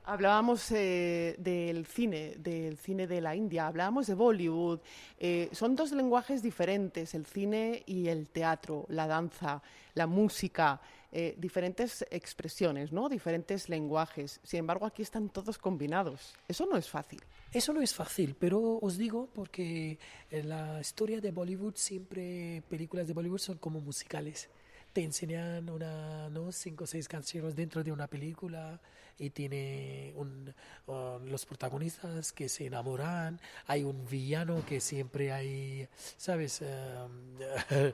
Hablábamos eh, del cine, del cine de la India, hablábamos de Bollywood. Eh, son dos lenguajes diferentes, el cine y el teatro, la danza, la música, eh, diferentes expresiones, ¿no? Diferentes lenguajes. Sin embargo, aquí están todos combinados. Eso no es fácil. Eso no es fácil, pero os digo porque en la historia de Bollywood siempre películas de Bollywood son como musicales. Te enseñan una, ¿no? cinco o seis canciones dentro de una película y tiene un, uh, los protagonistas que se enamoran. Hay un villano que siempre hay, ¿sabes? ¿Qué,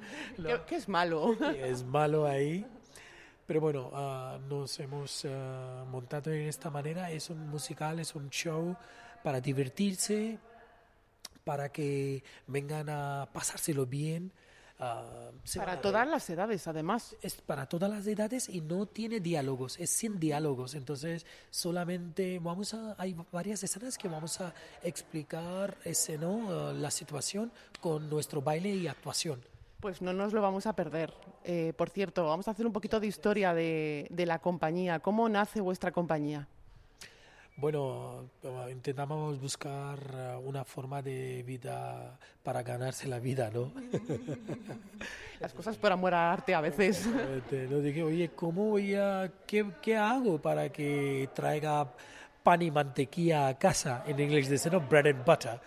qué es malo? que es malo ahí. Pero bueno, ah, nos hemos ah, montado en esta manera. Es un musical, es un show para divertirse, para que vengan a pasárselo bien. Ah, Para todas las edades, además. Es para todas las edades y no tiene diálogos, es sin diálogos. Entonces, solamente vamos a. Hay varias escenas que vamos a explicar ese, ¿no? Ah, la situación con nuestro baile y actuación. Pues no nos lo vamos a perder. Eh, por cierto, vamos a hacer un poquito de historia de, de la compañía. ¿Cómo nace vuestra compañía? Bueno, intentamos buscar eh, una forma de vida para ganarse la vida, ¿no? Las cosas por amor al arte a veces. ¿no? Dije, oye, ¿cómo voy a, qué, qué hago para que traiga pan y mantequilla a casa? En inglés dicen, ¿no? Bread and butter.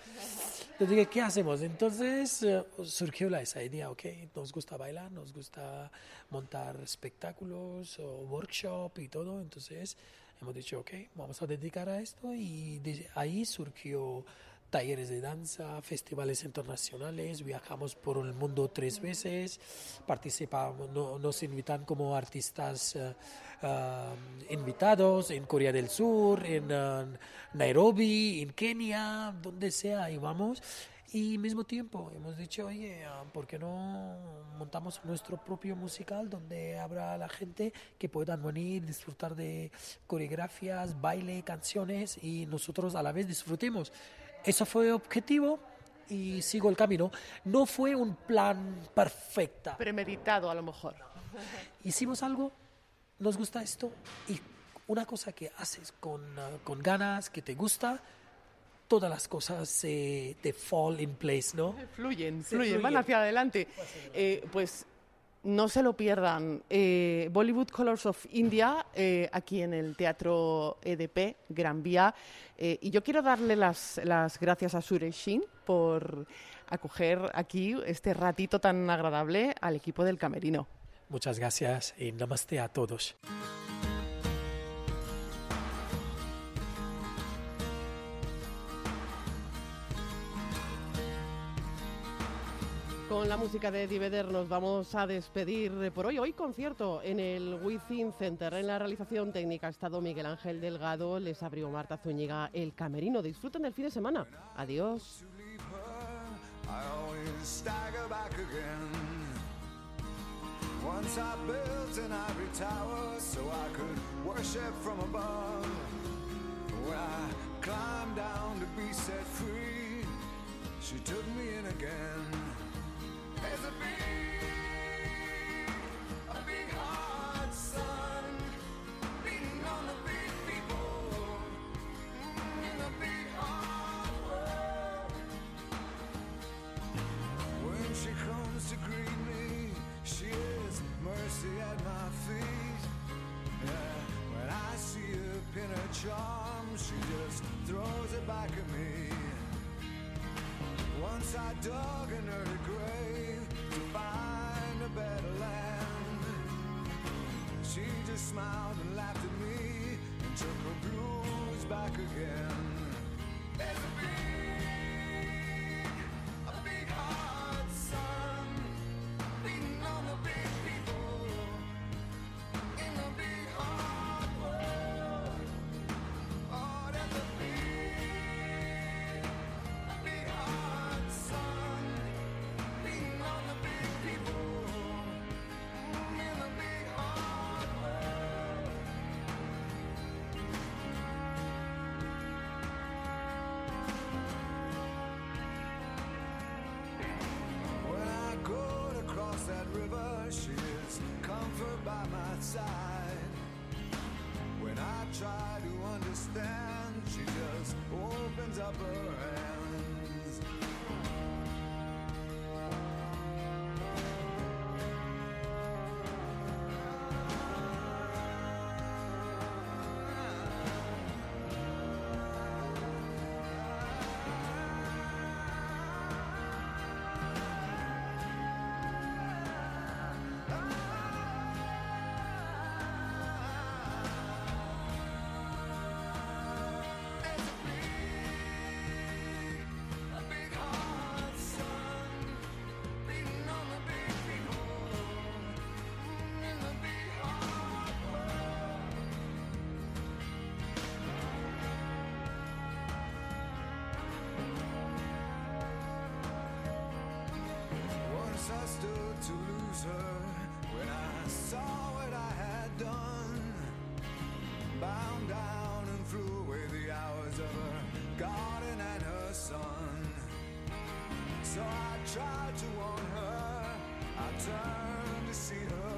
Yo dije, ¿qué hacemos? Entonces eh, surgió la, esa idea, ok, nos gusta bailar, nos gusta montar espectáculos o workshop y todo, entonces hemos dicho, ok, vamos a dedicar a esto y de ahí surgió talleres de danza, festivales internacionales, viajamos por el mundo tres veces, participamos, no- nos invitan como artistas eh, ah, invitados en Corea del Sur, en ah, Nairobi, en Kenia, donde sea, y vamos. Y mismo tiempo hemos dicho, oye, ah, ¿por qué no montamos nuestro propio musical donde habrá la gente que puedan venir, disfrutar de coreografias, baile, canciones y nosotros a la vez disfrutemos? Eso fue objetivo y sigo el camino. No fue un plan perfecto. Premeditado a lo mejor. Hicimos algo, nos gusta esto y una cosa que haces con, ah, con ganas, que te gusta, todas las cosas se te fall in place, ¿no? Fluyen, Se fluyen, van hacia adelante. Eh, pues no se lo pierdan. Eh, Bollywood Colors of India, eh, aquí en el Teatro EDP, Gran Vía. Eh, y yo quiero darle las, las gracias a Sureshin por acoger aquí este ratito tan agradable al equipo del Camerino. Muchas gracias y namaste a todos. Con la música de Diveder nos vamos a despedir por hoy. Hoy concierto en el Within Center. En la realización técnica ha estado Miguel Ángel Delgado. Les abrió Marta Zúñiga el camerino. Disfruten del fin de semana. Adiós. She took me in again. Charm, she just throws it back at me. Once I dug an early grave to find a better land. She just smiled and laughed at me and took her blues back again. There's a understand, she just opens up her to lose her when I saw what I had done. Bound down and threw away the hours of her garden and her son. So I tried to warn her. I turned to see her